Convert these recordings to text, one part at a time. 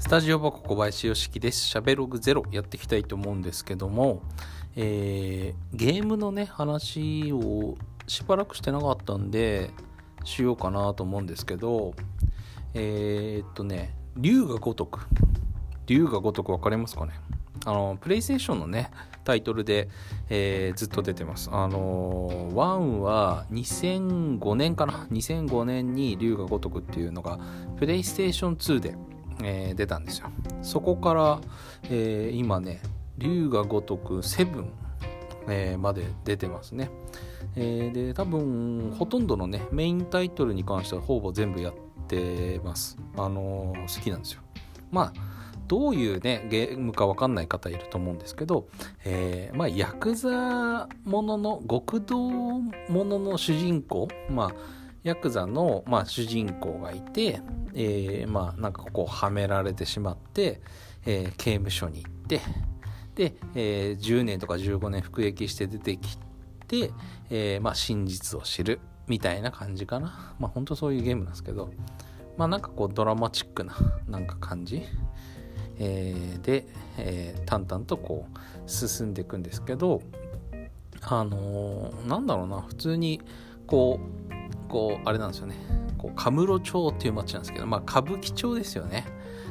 スタジオ箱小林よしきです。しゃべログゼロやっていきたいと思うんですけども、えー、ゲームのね、話をしばらくしてなかったんで、しようかなと思うんですけど、えー、っとね、竜が如く。竜が如く分かりますかね？あの、プレイステーションのね、タイトルで、えー、ずっと出てます。あのー、1は2005年かな ?2005 年に竜が如くっていうのが、プレイステーション2で、えー、出たんですよ。そこから、えー、今ね、竜が如く7、えー、まで出てますね。え、で、多分、ほとんどのね、メインタイトルに関してはほぼ全部やってます。あの、好きなんですよ。まあ、どういうね、ゲームかわかんない方いると思うんですけど、えー、まあ、ヤクザものの、極道ものの主人公、まあ、ヤクザの、まあ、主人公がいて、えー、まあなんかこうはめられてしまって、えー、刑務所に行ってで、えー、10年とか15年服役して出てきて、えー、まあ真実を知るみたいな感じかな。まあ本当そういうゲームなんですけどまあなんかこうドラマチックななんか感じ、えー、で、えー、淡々とこう進んでいくんですけどあのー、なんだろうな普通にこうこうあれなんですよね。こうカムロ町っていう町なんですけど、まあ、歌舞伎町ですよね。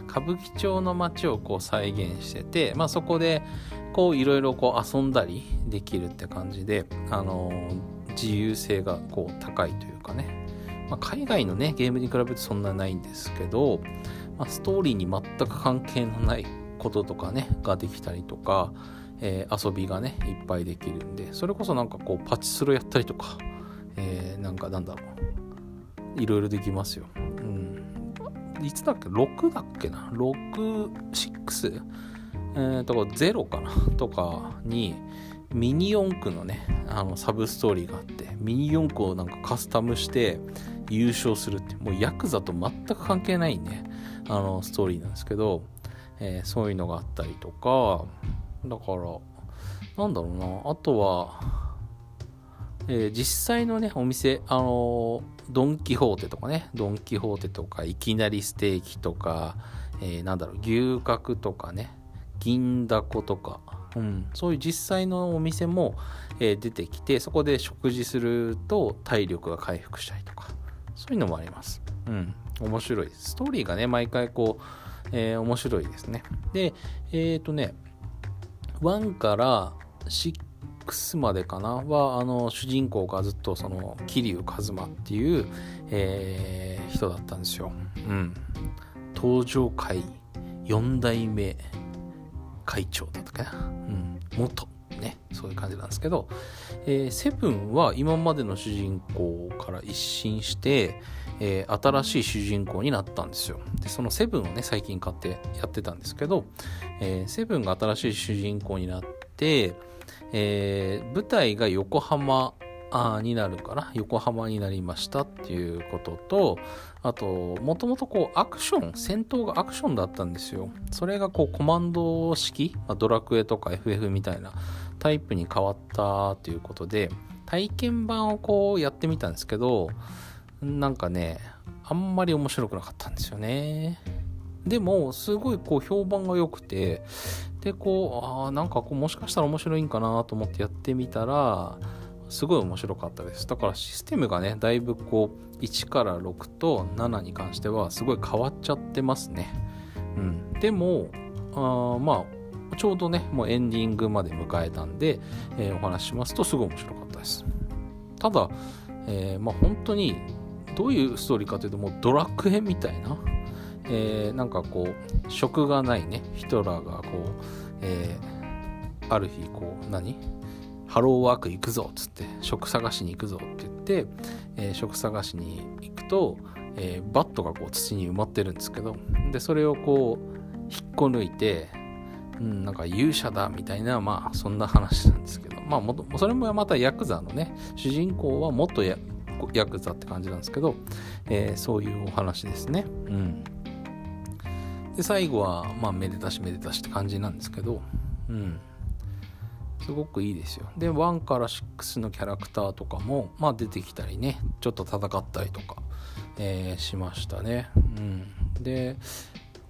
歌舞伎町の街をこう再現してて、まあ、そこでこういろいろこう遊んだりできるって感じで、あのー、自由性がこう高いというかね、まあ、海外のねゲームに比べてそんなないんですけど、まあ、ストーリーに全く関係のないこととかねができたりとか、えー、遊びがねいっぱいできるんでそれこそなんかこうパチスロやったりとか、えー、なんかなんだろういろいろできますよ。うん。いつだっけ ?6 だっけな ?6、6? えー、とか0かな？とかにミニ四駆のね、あのサブストーリーがあって、ミニ四駆をなんかカスタムして優勝するって、もうヤクザと全く関係ないね、あのストーリーなんですけど、えー、そういうのがあったりとか、だから、なんだろうな、あとは、えー、実際のね、お店、あの、ドン・キホーテとかね、ドン・キホーテとか、いきなりステーキとか、えー、なんだろう、牛角とかね、銀だことか、うん、そういう実際のお店も、えー、出てきて、そこで食事すると体力が回復したりとか、そういうのもあります。うん、面白い。ストーリーがね、毎回こう、えー、面白いですね。で、えっ、ー、とね、1から6 6までかな？はあの主人公がずっとその桐生一馬っていう、えー、人だったんですよ。うん、登場会4代目会長だったかな、うん、元。ね。そういう感じなんですけど、えー、セブンは今までの主人公から一新して、えー、新しい主人公になったんですよ。でそのセブンをね最近買ってやってたんですけど、えー、セブンが新しい主人公になってえー、舞台が横浜あになるかな？横浜になりましたっていうこととあともともとこうアクション戦闘がアクションだったんですよ。それがこうコマンド式、まあ、ドラクエとか FF みたいなタイプに変わったということで体験版をこうやってみたんですけどなんかねあんまり面白くなかったんですよね。でもすごいこう評判が良くてでこうああなんかこうもしかしたら面白いんかなと思ってやってみたらすごい面白かったです。だからシステムがねだいぶこう1から6と7に関してはすごい変わっちゃってますね。うん。でもあまあちょうどねもうエンディングまで迎えたんで、えー、お話ししますとすごい面白かったです。ただ、えー、まあ本当にどういうストーリーかというともうドラクエみたいなえー、なんかこう職がないね。ヒトラーがこう、えー、ある日こう何？ハローワーク行くぞっつって職探しに行くぞって言って、えー、職探しに行くと、えー、バットがこう土に埋まってるんですけどでそれをこう引っこ抜いて、うん、なんか勇者だみたいなまあそんな話なんですけどまあもそれもまたヤクザのね主人公は元ヤヤクザって感じなんですけど、えー、そういうお話ですね。うん。で最後はまあめでたしめでたしって感じなんですけどうん。すごくいいですよ。で1から6のキャラクターとかもまあ出てきたりねちょっと戦ったりとか、えー、しましたね。うん。で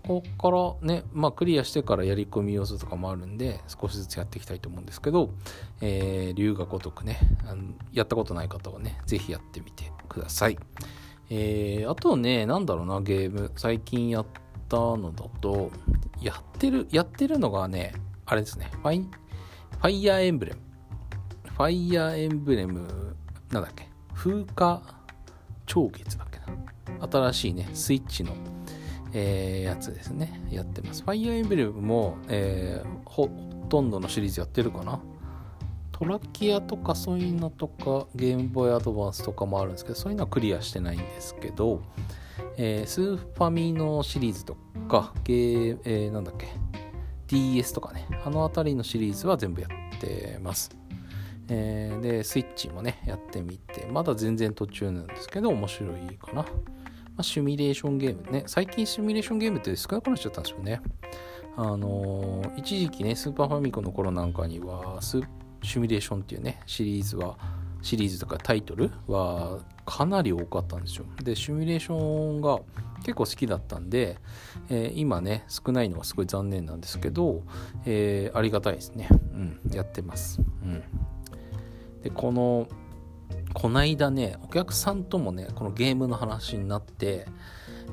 ここからね、まあ、クリアしてからやり込み要素とかもあるんで、少しずつやっていきたいと思うんですけど、えー、龍が如くねあの、やったことない方はね、ぜひやってみてください。えー、あとね、なんだろうな、ゲーム、最近やってたのだと、やってる、やってるのがね、あれですね、ファイ、ファイヤーエンブレム。ファイヤーエンブレム、なんだっけ、風化超月だっけな？新しいね、スイッチのえー、やつですね。やってます。ファイアーエンブレムも、えー、ほとんどのシリーズやってるかな？トラキアとかそういうのとか、ゲームボーイアドバンスとかもあるんですけど、そういうのはクリアしてないんですけど、えー、スーファミのシリーズとか、ゲー、えー、なんだっけ、DS とかね、あの辺りのシリーズは全部やってます。えー、で、スイッチもね、やってみて、まだ全然途中なんですけど、面白いかな。まあ、シミュレーションゲームね。最近シミュレーションゲームって少なくなっちゃったんですよね。あのー、一時期ね、スーパーファミコンの頃なんかには、シミュレーションっていうね、シリーズは、シリーズとかタイトルはかなり多かったんですよ。で、シミュレーションが結構好きだったんで、えー、今ね、少ないのはすごい残念なんですけど、えー、ありがたいですね。うん、やってます。うん。で、この、こないだね、お客さんともね、このゲームの話になって、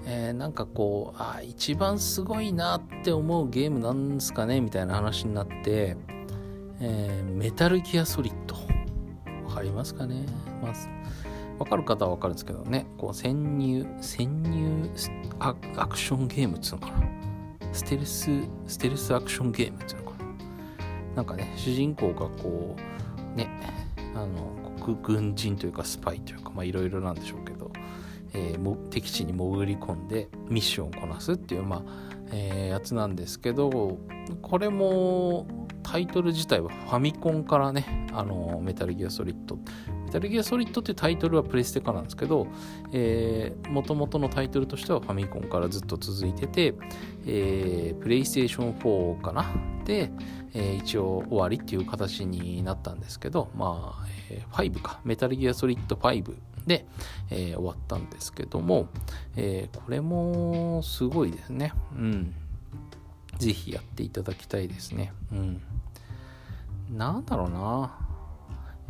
えー、なんかこう、あ、一番すごいなって思うゲームなんですかねみたいな話になって、え、メタルギアソリッド。わかりますかね。まず、わかる方はわかるんですけどね、こう、潜入、潜入アクションゲームっていうのかな。ステルス、ステルスアクションゲームっていうのかな。なんかね、主人公がこう、ね、あの、軍人というかスパイというかいろいろなんでしょうけど、えー、も敵地に潜り込んでミッションをこなすっていう、まあえー、やつなんですけどこれもタイトル自体はファミコンからねあのメタルギアソリッドメタルギアソリッドっていうタイトルはプレステ化なんですけど、えー、元々のタイトルとしてはファミコンからずっと続いてて、えー、プレイステーション4かな？で、えー、一応終わりっていう形になったんですけど、まあ、えー、5か、メタルギアソリッド5で、えー、終わったんですけども、えー、これもすごいですね。うん。ぜひやっていただきたいですね。うん。なんだろうな。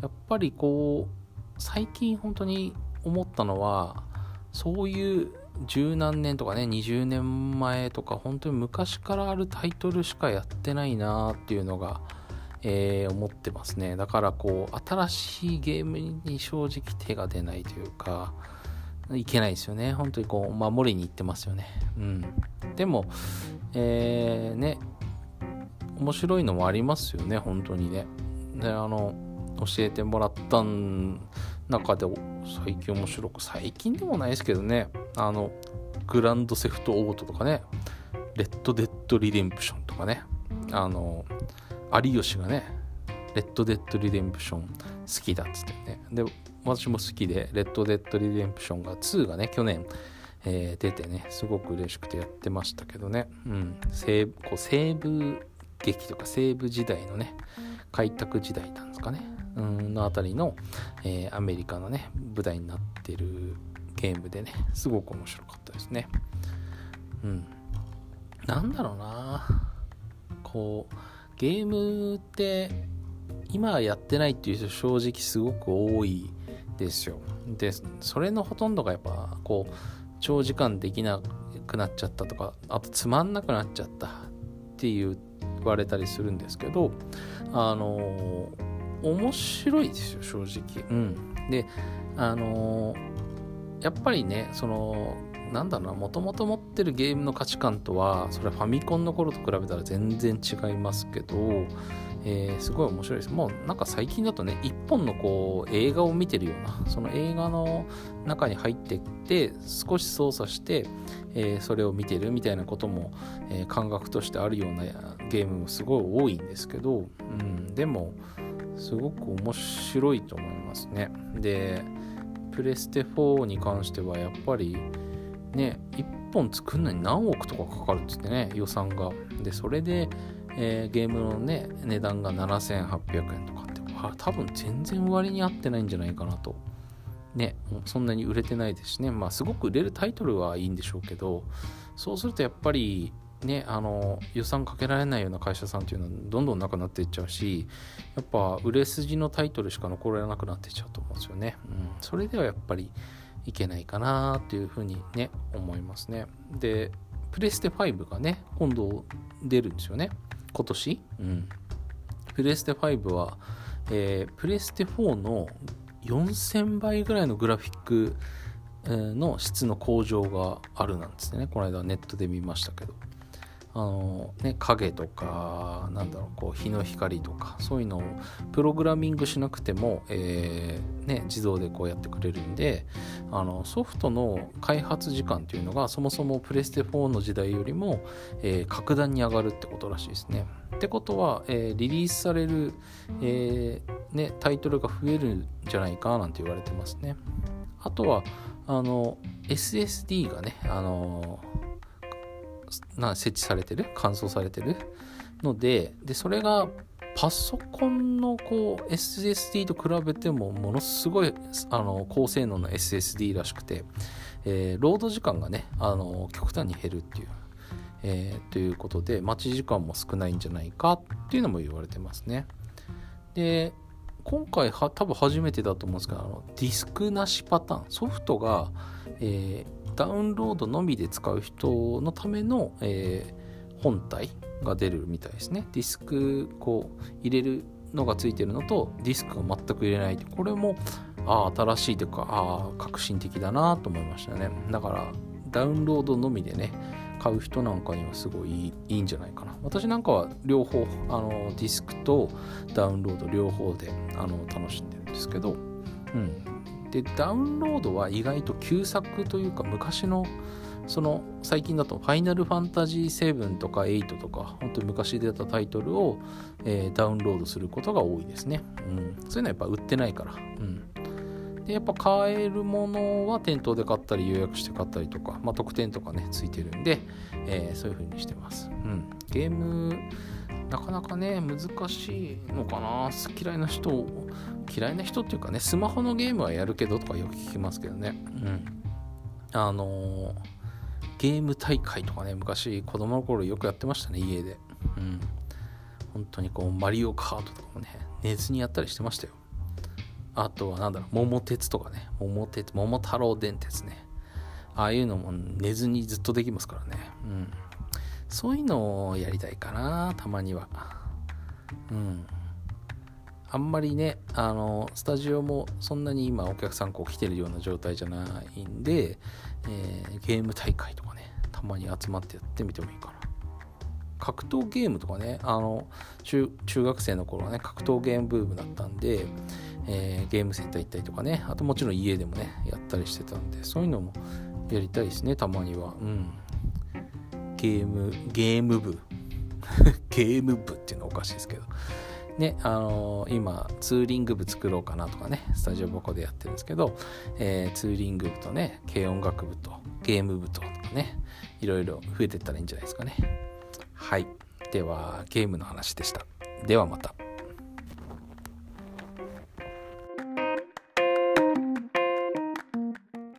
やっぱりこう、最近本当に思ったのは、そういう十何年とかね、20年前とか、本当に昔からあるタイトルしかやってないなっていうのが、えー、思ってますね。だからこう、新しいゲームに正直手が出ないというか、いけないですよね。本当にこう、守りに行ってますよね。うん。でも、えー、ね、面白いのもありますよね、本当にね。で、あの、教えてもらった中で最近面白く、最近でもないですけどね、あの、グランドセフトオートとかね、レッド・デッド・リデンプションとかね、あの、有吉がね、レッド・デッド・リデンプション好きだっつってね。で、私も好きで、レッド・デッド・リデンプションが2がね、去年、えー、出てね、すごく嬉しくてやってましたけどね、うん、西こう西部劇とか西部時代のね、開拓時代なんですかね、のあたりの、えー、アメリカのね、舞台になってるゲームでね、すごく面白かったですね。うん。なんだろうなこう、ゲームって今やってないっていう人正直すごく多いですよ。で、それのほとんどがやっぱこう長時間できなくなっちゃったとか、あとつまんなくなっちゃったっていう言われたりするんですけど、あの面白いですよ、正直。うん。で、あのやっぱりね、そのなんだろうな、もともと持ってるゲームの価値観とは、それはファミコンの頃と比べたら全然違いますけど、えー、すごい面白いです。もうなんか最近だとね、一本のこう映画を見てるような、その映画の中に入ってって、少し操作して、えー、それを見てるみたいなことも、えー、感覚としてあるようなゲームもすごい多いんですけど、うん、でも、すごく面白いと思いますね。で、プレステ4に関してはやっぱり、ね、1本作るのに何億とかかかるっつってね、予算が。で、それで、えー、ゲームのね、値段が7800円とかって、多分全然割に合ってないんじゃないかなと。ねそんなに売れてないですしねまあすごく売れるタイトルはいいんでしょうけどそうするとやっぱりね、あの予算かけられないような会社さんっていうのはどんどんなくなっていっちゃうしやっぱ売れ筋のタイトルしか残らなくなっていっちゃうと思うんですよね、うん、それではやっぱりいけないかなっていうふうにね思いますね。でプレステ5がね今度出るんですよね。今年、うん、プレステ5は、えー、プレステ4の4000倍ぐらいのグラフィックの質の向上があるなんですね。この間ネットで見ましたけど。あのね、影とかなんだろうこう日の光とかそういうのをプログラミングしなくても、えー、ね、自動でこうやってくれるんであのソフトの開発時間というのがそもそもプレステ4の時代よりも、えー、格段に上がるってことらしいですね。ってことは、えー、リリースされる、えね、タイトルが増えるんじゃないかなんて言われてますね。あとはあの SSD がねあのな設置されてる？乾燥されてる？のででそれがパソコンのこう SSD と比べてもものすごいあの高性能の SSD らしくて、えー、ロード時間がねあの極端に減るっていう、えー、ということで待ち時間も少ないんじゃないかっていうのも言われてますね。で今回は多分初めてだと思うんですけどあのディスクなしパターン。ソフトが、えー、ダウンロードのみで使う人のための、えー、本体が出るみたいですね。ディスクこう入れるのがついてるのとディスクが全く入れないこれもあ新しいというかあ革新的だなと思いましたね。だからダウンロードのみでね買う人なんかにはすごいいいんじゃないかな。私なんかは両方あのディスクとダウンロード両方であの楽しんでるんですけど、うん、でダウンロードは意外と旧作というか昔のその最近だと「ファイナルファンタジー7」とか8とか本当に昔出たタイトルを、えー、ダウンロードすることが多いですね、うん、そういうのはやっぱ売ってないから、うん、でやっぱ買えるものは店頭で買ったり予約して買ったりとか、まあ、特典とかねついてるんで、えー、そういう風にしてます、うん、ゲームなかなかね難しいのかな。嫌いな人嫌いな人っていうかねスマホのゲームはやるけどとかよく聞きますけどね。うん。あのー、ゲーム大会とかね昔子供の頃よくやってましたね家で。うん。本当にこうマリオカートとかもね寝ずにやったりしてましたよ。あとはなんだろう桃鉄とかね。桃鉄桃太郎電鉄ね。ああいうのも寝ずにずっとできますからね。うん。そういうのをやりたいかな、たまには。うん。あんまりね、あの、スタジオもそんなに今お客さんこう来てるような状態じゃないんで、えー、ゲーム大会とかね、たまに集まってやってみてもいいかな。格闘ゲームとかね、あの、中学生の頃はね、格闘ゲームブームだったんで、えー、ゲームセンター行ったりとかね、あともちろん家でもね、やったりしてたんで、そういうのもやりたいですね、たまには。うん。ゲーム、ゲーム部。ゲーム部っていうのはおかしいですけど。ね、あのー、今、ツーリング部作ろうかなとかね、スタジオボコでやってるんですけど、えー、ツーリング部とね、軽音楽部とゲーム部ととかね、いろいろ増えてったらいいんじゃないですかね。はい。では、ゲームの話でした。ではまた。